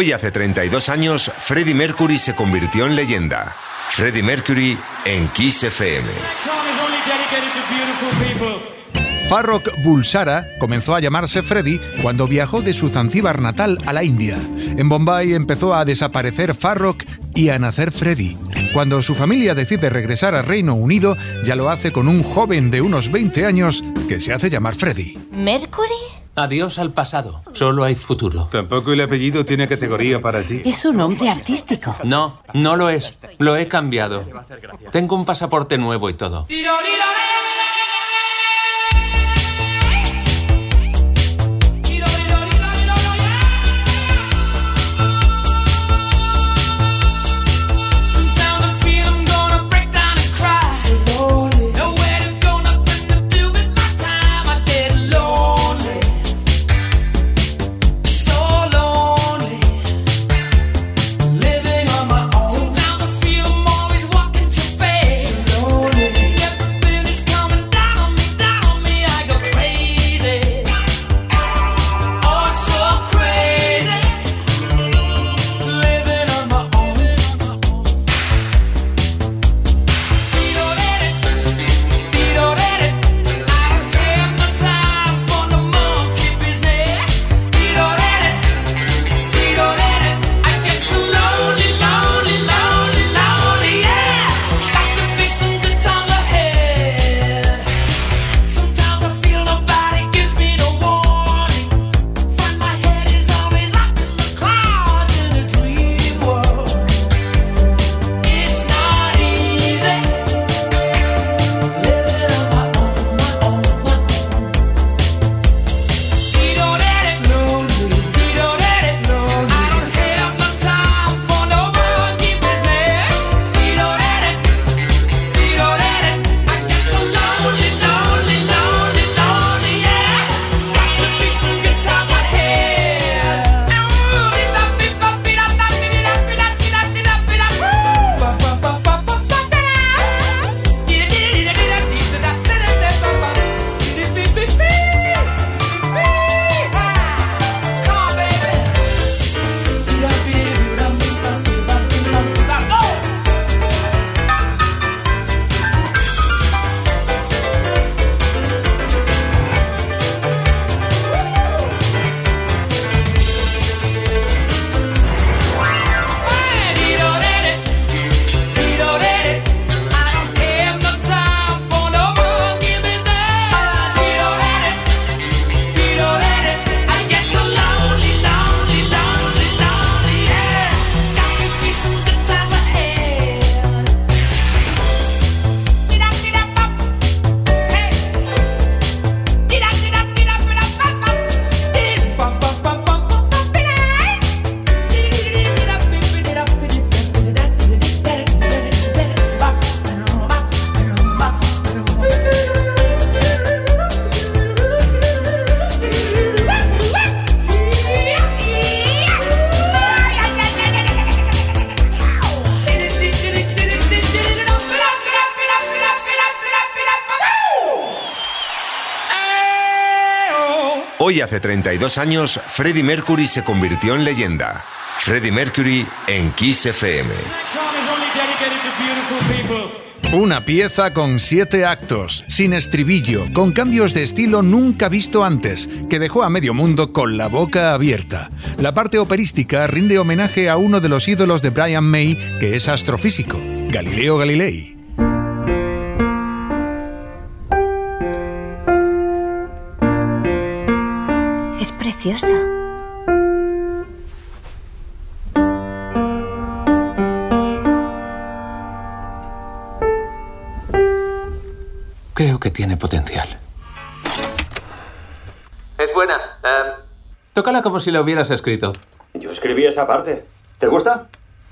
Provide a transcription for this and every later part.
Hoy hace 32 años, Freddie Mercury se convirtió en leyenda. Freddie Mercury en Kiss FM. Farrokh Bulsara comenzó a llamarse Freddy cuando viajó de su Zanzíbar natal a la India. En Bombay empezó a desaparecer Farrokh y a nacer Freddy. Cuando su familia decide regresar al Reino Unido, ya lo hace con un joven de unos 20 años que se hace llamar Freddy. ¿Mercury? Adiós al pasado. Solo hay futuro. Tampoco el apellido tiene categoría para ti. Es un nombre artístico. No, no lo es. Lo he cambiado. Tengo un pasaporte nuevo y todo. Hoy hace 32 años, Freddie Mercury se convirtió en leyenda. Freddie Mercury en Kiss FM. Una pieza con siete actos, sin estribillo, con cambios de estilo nunca visto antes, que dejó a medio mundo con la boca abierta. La parte operística rinde homenaje a uno de los ídolos de Brian May, que es astrofísico, Galileo Galilei. Creo que tiene potencial. Es buena. Em, tócala como si la hubieras escrito. Yo escribí esa parte. ¿Te gusta?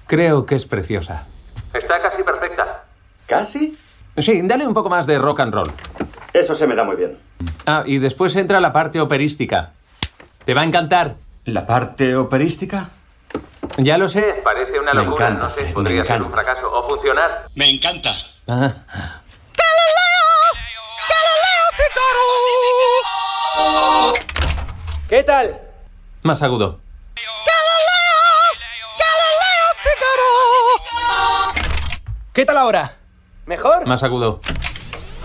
Creo que es preciosa. Está casi perfecta. ¿Casi? Sí, dale un poco más de rock and roll. Eso se me da muy bien. Ah, y después entra la parte operística. Te va a encantar. ¿La parte operística? Ya lo sé, parece una locura. Me encanta, podría me encanta. ser un fracaso o funcionar. Me encanta. ¿Qué tal? Más agudo. ¿Qué tal ahora? ¿Mejor? Más agudo.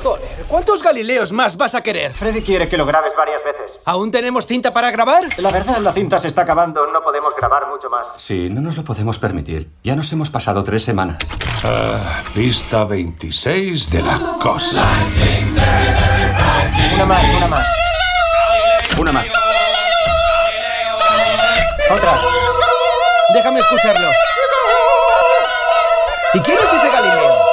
Joder, ¿cuántos Galileos más vas a querer? Freddy quiere que lo grabes varias veces. ¿Aún tenemos cinta para grabar? La verdad, la cinta se está acabando. No podemos grabar mucho más. Sí, no nos lo podemos permitir. Ya nos hemos pasado tres semanas. Pista 26 de la cosa. Una más, una más. Una más. Otra. Déjame escucharlo. ¿Y quién es ese Galileo?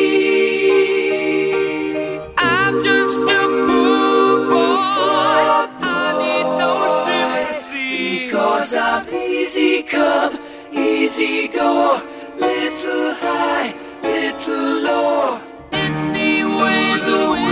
Easy come, easy go. Little high, little low. Any way the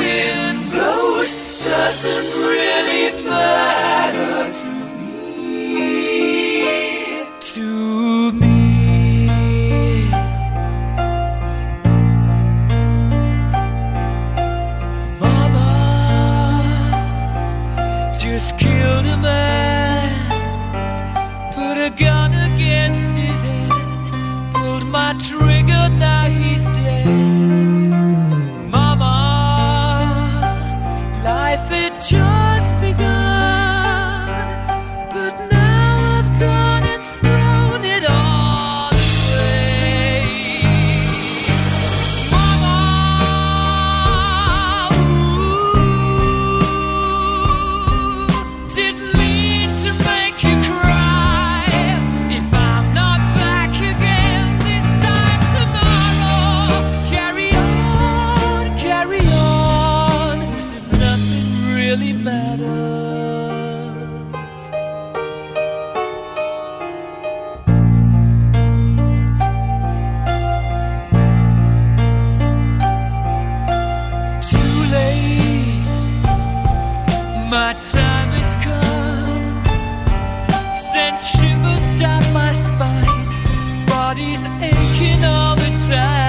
my time has come. Sent shivers down my spine, body's aching all the time.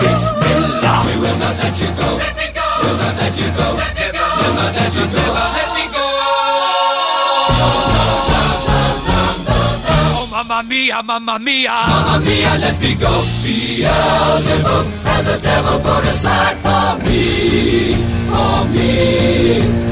Bismillah. We will not let you go. Let me go. We'll not let you go. Let me go. We'll not let you go. Let me go. Oh, mamma mia, mamma mia. Mamma mia, let me go. Beelzebub has a devil put aside. For me. For me.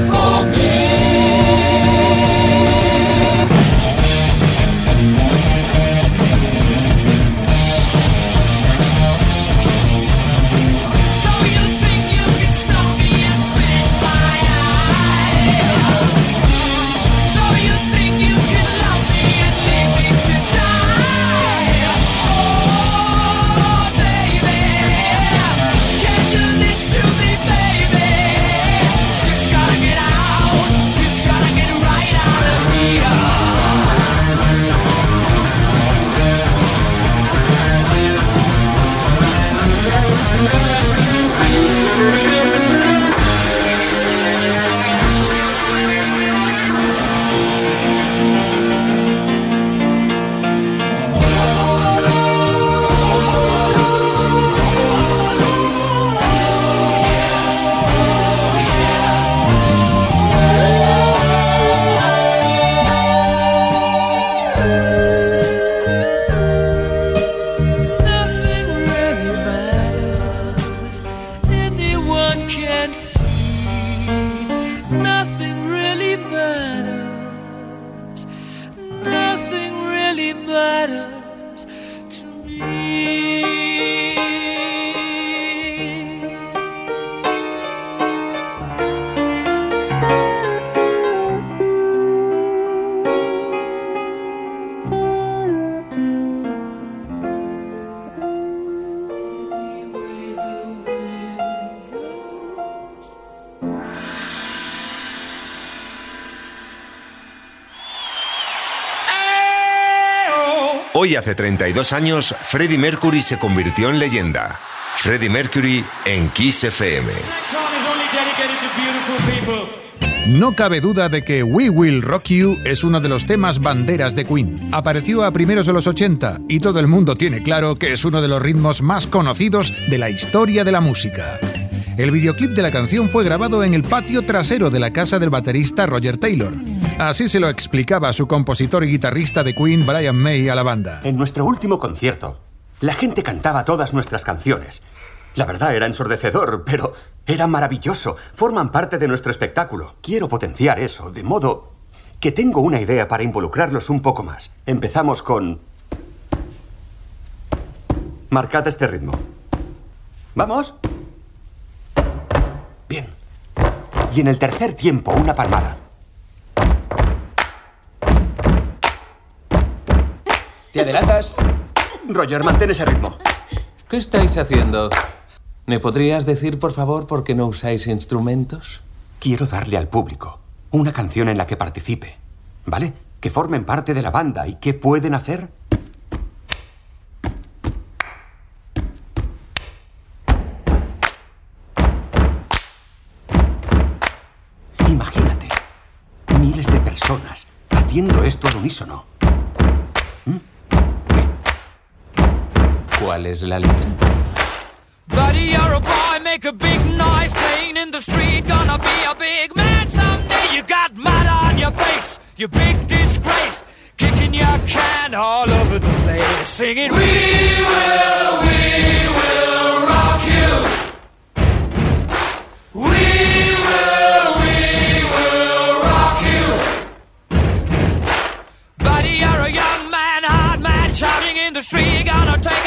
Hoy hace 32 años, Freddie Mercury se convirtió en leyenda. Freddie Mercury en Kiss FM. No cabe duda de que We Will Rock You es uno de los temas banderas de Queen. Apareció a primeros de los 80 y todo el mundo tiene claro que es uno de los ritmos más conocidos de la historia de la música. El videoclip de la canción fue grabado en el patio trasero de la casa del baterista Roger Taylor. Así se lo explicaba su compositor y guitarrista de Queen, Brian May, a la banda. En nuestro último concierto, la gente cantaba todas nuestras canciones. La verdad era ensordecedor, pero era maravilloso. Forman parte de nuestro espectáculo. Quiero potenciar eso, de modo que tengo una idea para involucrarlos un poco más. Empezamos con... Marcad este ritmo. ¿Vamos? Bien. Y en el tercer tiempo, una palmada. ¿Te adelantas? Roger, mantén ese ritmo. ¿Qué estáis haciendo? ¿Me podrías decir, por favor, por qué no usáis instrumentos? Quiero darle al público una canción en la que participe, ¿vale? Que formen parte de la banda. ¿Y qué pueden hacer? Imagínate, miles de personas haciendo esto al unísono. ¿Cuál es la letra? Buddy, you're a boy, make a big noise playing in the street. Gonna be a big man someday. You got mud on your face, you big disgrace. Kicking your can all over the place, singing, We will, we will rock you. We will, we will rock you. Buddy, you're a young man, hard man, shouting in the street. Gonna take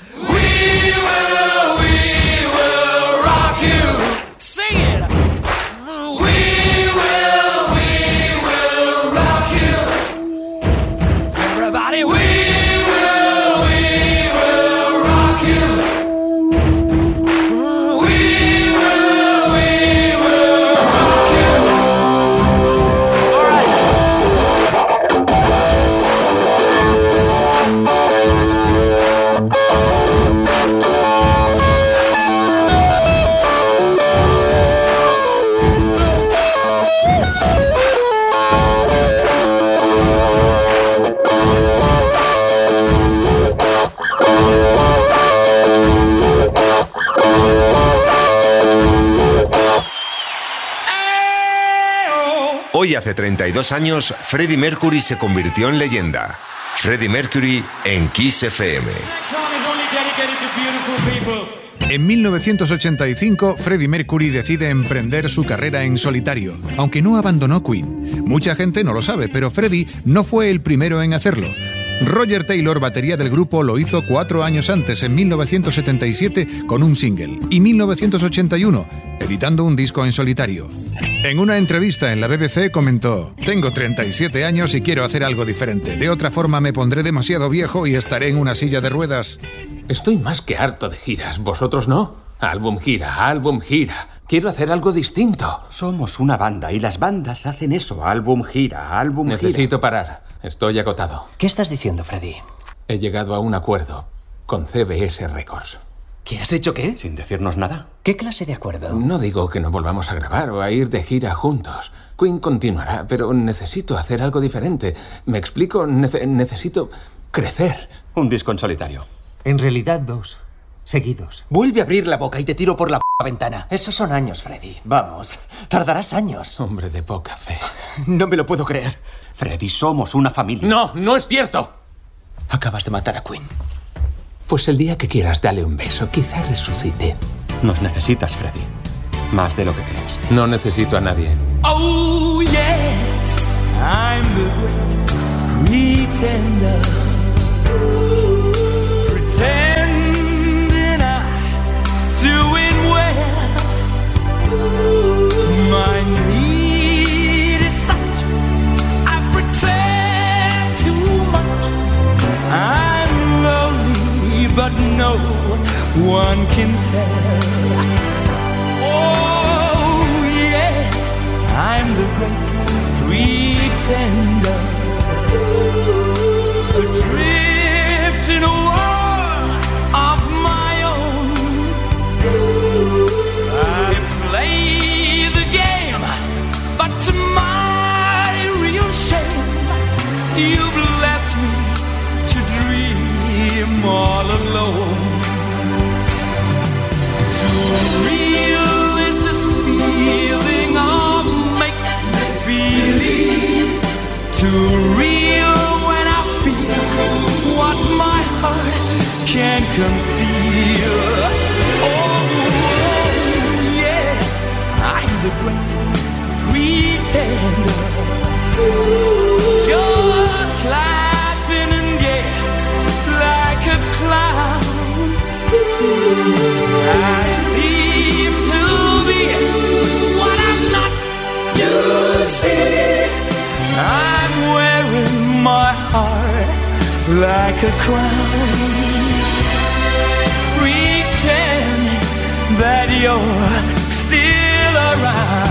We will, we will rock you. Hace 32 años, Freddie Mercury se convirtió en leyenda. Freddie Mercury en Kiss FM. En 1985, Freddie Mercury decide emprender su carrera en solitario, aunque no abandonó Queen. Mucha gente no lo sabe, pero Freddie no fue el primero en hacerlo. Roger Taylor, batería del grupo, lo hizo cuatro años antes, en 1977, con un single, y 1981, editando un disco en solitario. En una entrevista en la BBC comentó, Tengo 37 años y quiero hacer algo diferente. De otra forma me pondré demasiado viejo y estaré en una silla de ruedas. Estoy más que harto de giras. ¿Vosotros no? Álbum gira, álbum gira. Quiero hacer algo distinto. Somos una banda y las bandas hacen eso. Álbum gira, álbum gira. Necesito parar. Estoy agotado. ¿Qué estás diciendo, Freddy? He llegado a un acuerdo con CBS Records. ¿Qué has hecho qué? Sin decirnos nada. ¿Qué clase de acuerdo? No digo que no volvamos a grabar o a ir de gira juntos. Queen continuará, pero necesito hacer algo diferente. ¿Me explico? Nece- necesito crecer. Un disco en solitario. En realidad, dos. Seguidos. Vuelve a abrir la boca y te tiro por la p ventana. Esos son años, Freddy. Vamos. Tardarás años. Hombre de poca fe. No me lo puedo creer. Freddy, somos una familia. No, no es cierto. Acabas de matar a Queen. Pues el día que quieras, dale un beso. Quizá resucite. Nos necesitas, Freddy. Más de lo que crees. No necesito a nadie. Oh, yes, I'm the great pretender. Like a crown, pretending that you're still around.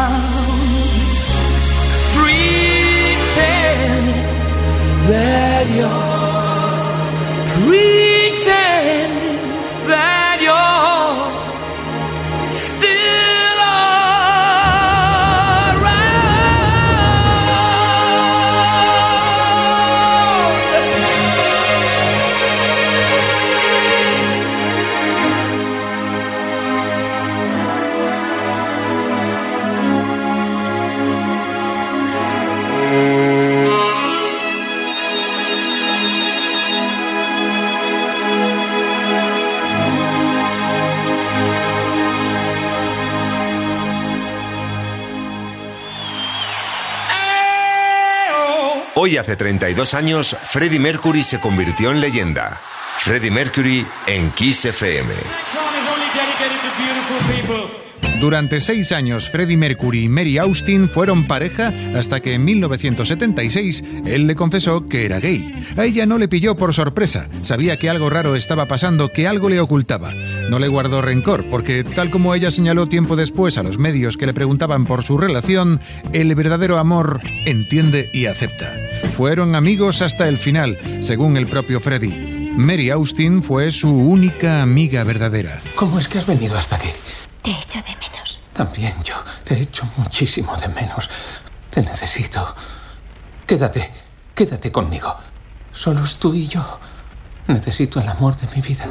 hace 32 años, Freddie Mercury se convirtió en leyenda. Freddie Mercury en Kiss FM. Durante seis años, Freddie Mercury y Mary Austin fueron pareja hasta que en 1976 él le confesó que era gay. A ella no le pilló por sorpresa, sabía que algo raro estaba pasando, que algo le ocultaba. No le guardó rencor, porque tal como ella señaló tiempo después a los medios que le preguntaban por su relación, el verdadero amor entiende y acepta. Fueron amigos hasta el final, según el propio Freddie. Mary Austin fue su única amiga verdadera. ¿Cómo es que has venido hasta aquí? Te echo de menos. También yo te echo muchísimo de menos. Te necesito. Quédate, quédate conmigo. Solos tú y yo. Necesito el amor de mi vida.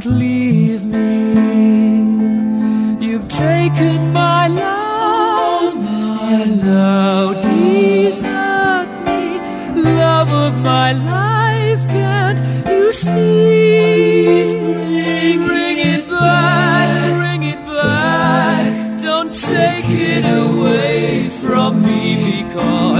Don't leave me. You've taken my love, and now desert me. Love of my life, can't you see? Bring, bring it back, bring it back. Don't take it away from me because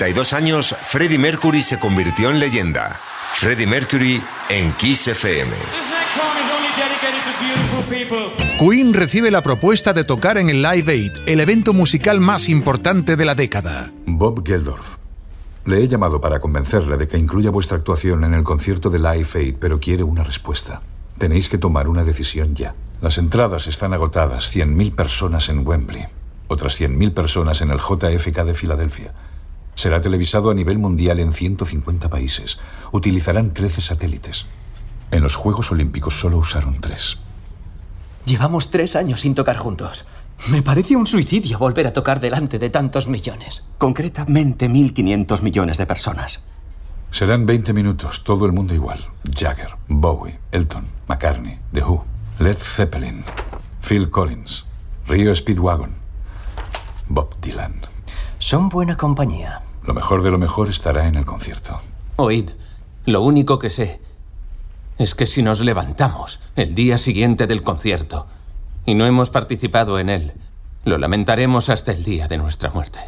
32 años, Freddie Mercury se convirtió en leyenda. Freddie Mercury en Kiss FM. This next song is only dedicated to beautiful people. Queen recibe la propuesta de tocar en el Live Aid, el evento musical más importante de la década. Bob Geldorf. Le he llamado para convencerle de que incluya vuestra actuación en el concierto de Live Aid, pero quiere una respuesta. Tenéis que tomar una decisión ya. Las entradas están agotadas, 100.000 personas en Wembley, otras 100.000 personas en el JFK de Filadelfia. Será televisado a nivel mundial en 150 países. Utilizarán 13 satélites. En los Juegos Olímpicos solo usaron tres. Llevamos tres años sin tocar juntos. Me parece un suicidio volver a tocar delante de tantos millones. Concretamente 1.500 millones de personas. Serán 20 minutos, todo el mundo igual. Jagger, Bowie, Elton, McCartney, The Who, Led Zeppelin, Phil Collins, Rio Speedwagon, Bob Dylan. Son buena compañía. Lo mejor de lo mejor estará en el concierto. Oíd, lo único que sé es que si nos levantamos el día siguiente del concierto y no hemos participado en él, lo lamentaremos hasta el día de nuestra muerte.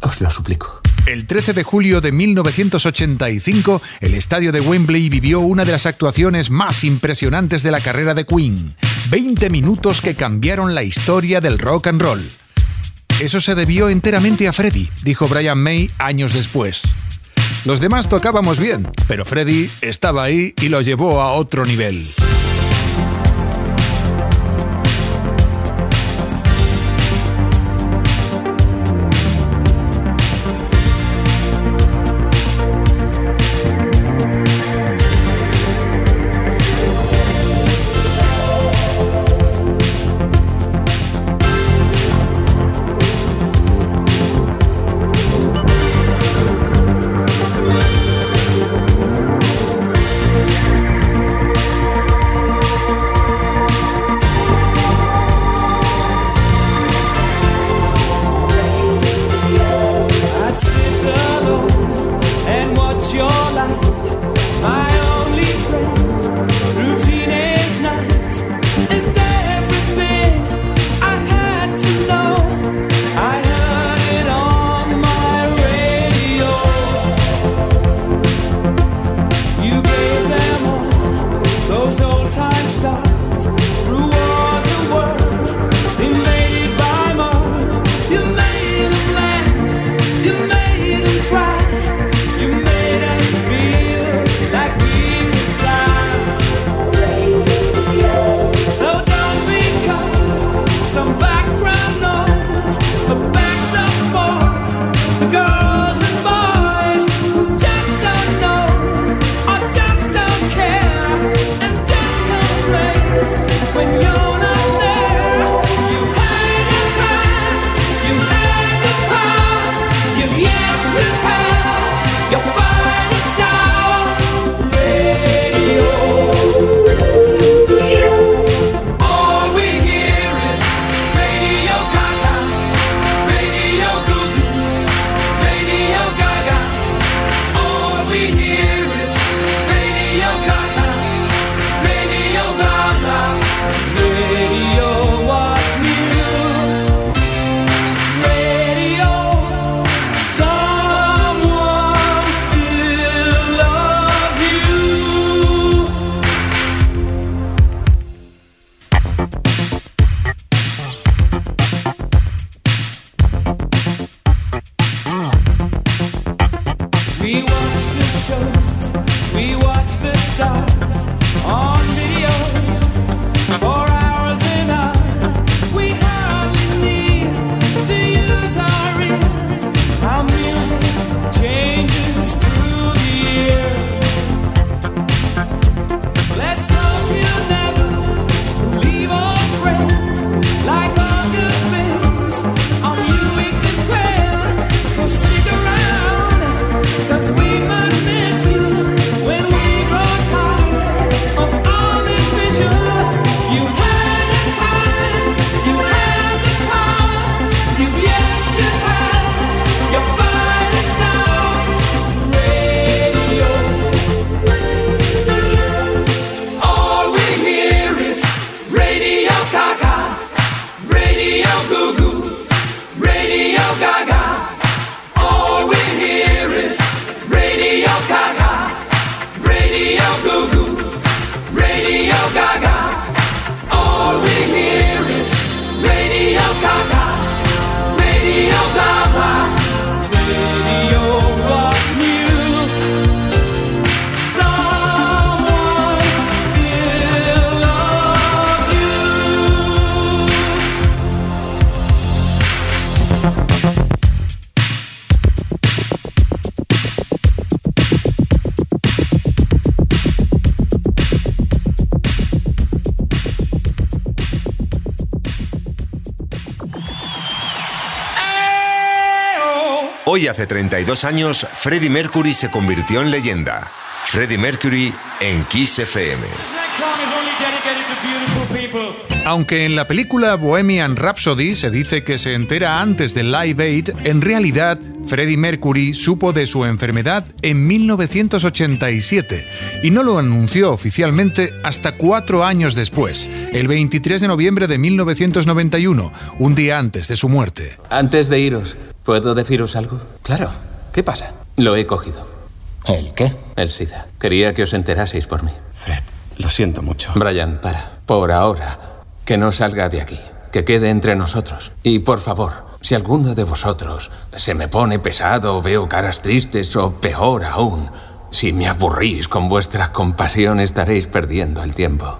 Os lo suplico. El 13 de julio de 1985, el estadio de Wembley vivió una de las actuaciones más impresionantes de la carrera de Queen. 20 minutos que cambiaron la historia del rock and roll. Eso se debió enteramente a Freddie, dijo Brian May años después. Los demás tocábamos bien, pero Freddie estaba ahí y lo llevó a otro nivel. Hoy hace 32 años, Freddie Mercury se convirtió en leyenda. Freddie Mercury en Kiss FM. Aunque en la película Bohemian Rhapsody se dice que se entera antes del Live Aid, en realidad Freddie Mercury supo de su enfermedad en 1987 y no lo anunció oficialmente hasta cuatro años después, el 23 de noviembre de 1991, un día antes de su muerte. Antes de iros, ¿puedo deciros algo? Claro. ¿Qué pasa? Lo he cogido. ¿El qué? El SIDA. Quería que os enteraseis por mí. Fred, lo siento mucho. Brian, para. Por ahora, que no salga de aquí. Que quede entre nosotros. Y por favor, si alguno de vosotros se me pone pesado o veo caras tristes o peor aún, si me aburrís con vuestra compasión estaréis perdiendo el tiempo.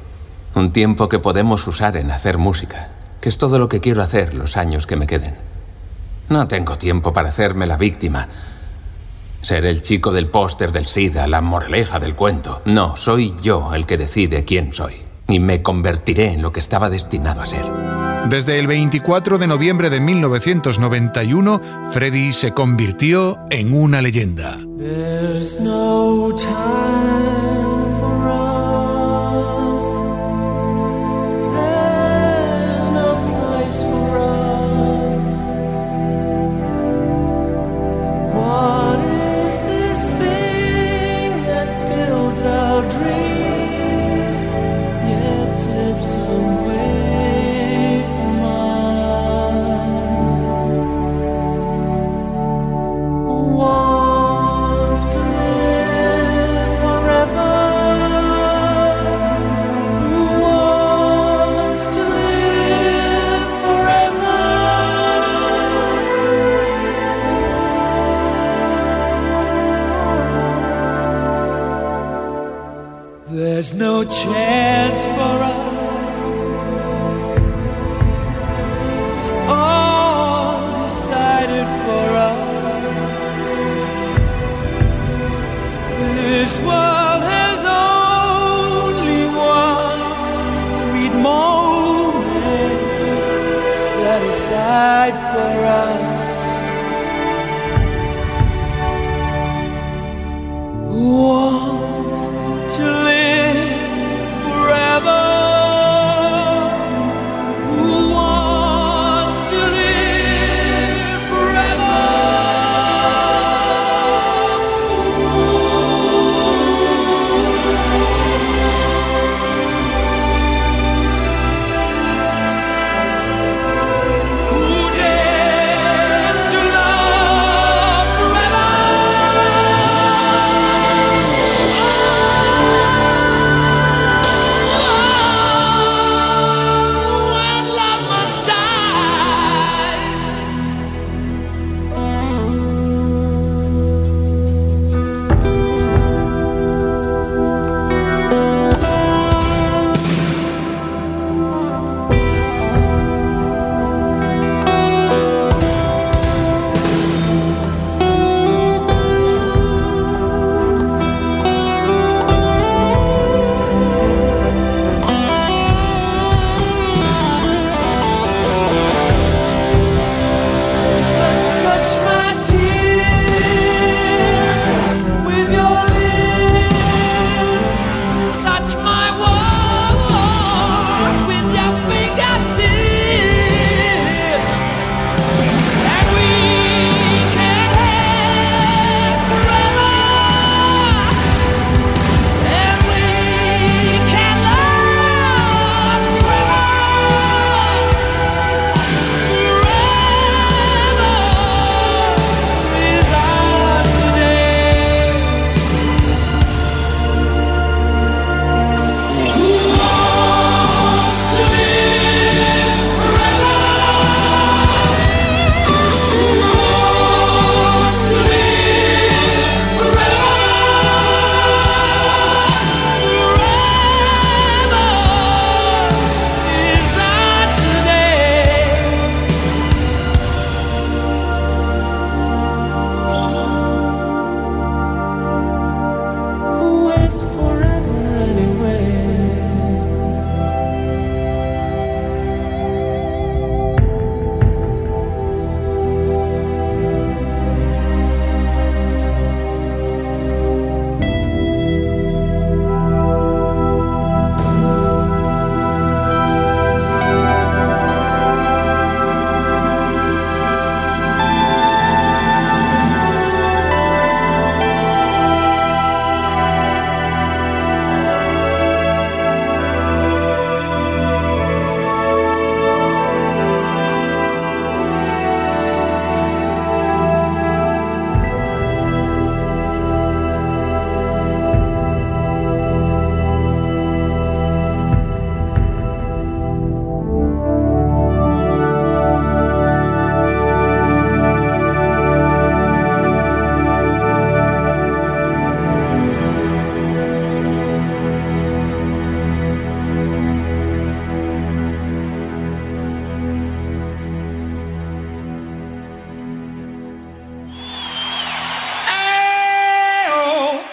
Un tiempo que podemos usar en hacer música, que es todo lo que quiero hacer los años que me queden. No tengo tiempo para hacerme la víctima. Ser el chico del póster del SIDA, la moraleja del cuento. No, soy yo el que decide quién soy. Y me convertiré en lo que estaba destinado a ser. Desde el 24 de noviembre de 1991, Freddie se convirtió en una leyenda. There's no time There's no chance for us.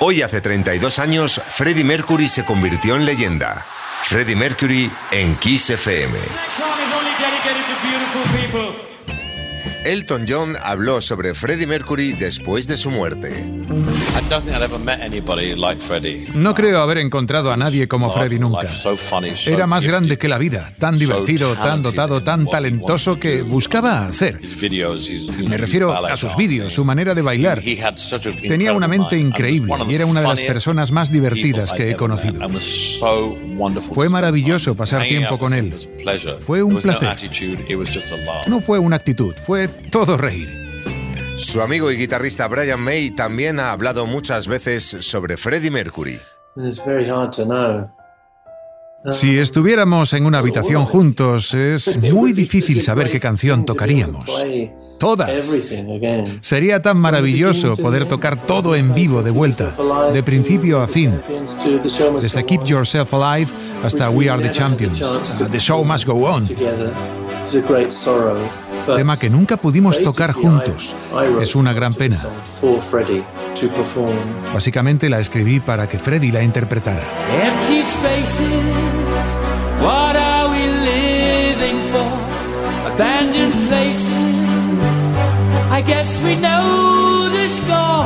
Hoy hace 32 años, Freddie Mercury se convirtió en leyenda. Freddie Mercury en Kiss FM. Elton John habló sobre Freddie Mercury después de su muerte. No creo haber encontrado a nadie como Freddie nunca. Era más grande que la vida, tan divertido, tan dotado, tan talentoso que buscaba hacer. Me refiero a sus vídeos, su manera de bailar. Tenía una mente increíble y era una de las personas más divertidas que he conocido. Fue maravilloso pasar tiempo con él. Fue un placer. No fue una actitud, fue todo reír. Su amigo y guitarrista Brian May también ha hablado muchas veces sobre Freddie Mercury. Si estuviéramos en una habitación juntos, es muy difícil saber qué canción tocaríamos. Todas. Sería tan maravilloso poder tocar todo en vivo de vuelta, de principio a fin. Desde Keep Yourself Alive hasta We Are the Champions. The Show Must Go On tema que nunca pudimos tocar juntos. Es una gran pena. Básicamente la escribí para que Freddie la interpretara. Empty spaces, what are we living for? Abandoned places, I guess we know the score.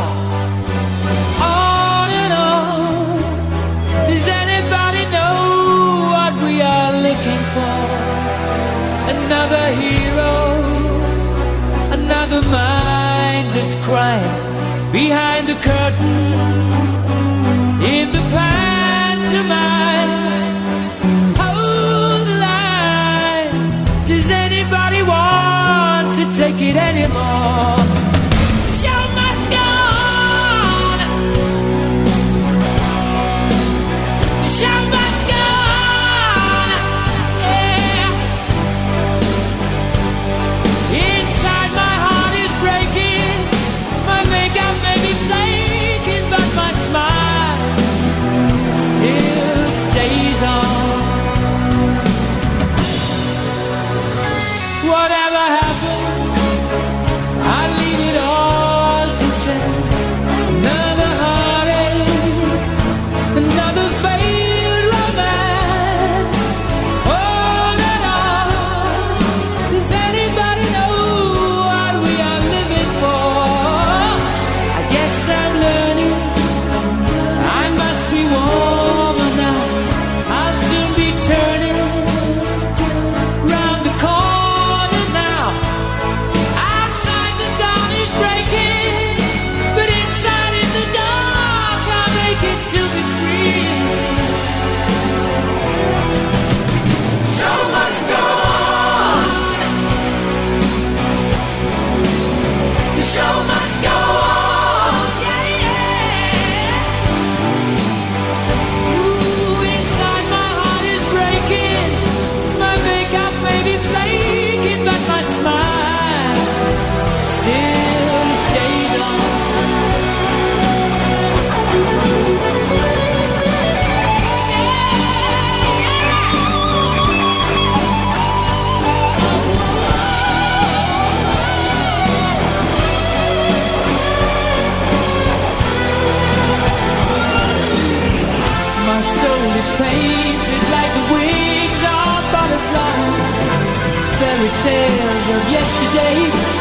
On and on, does anybody know what we are looking for? Another hero another mindless crime behind the curtain in the pantomime. Hold the line. Does anybody want to take it anymore? Yesterday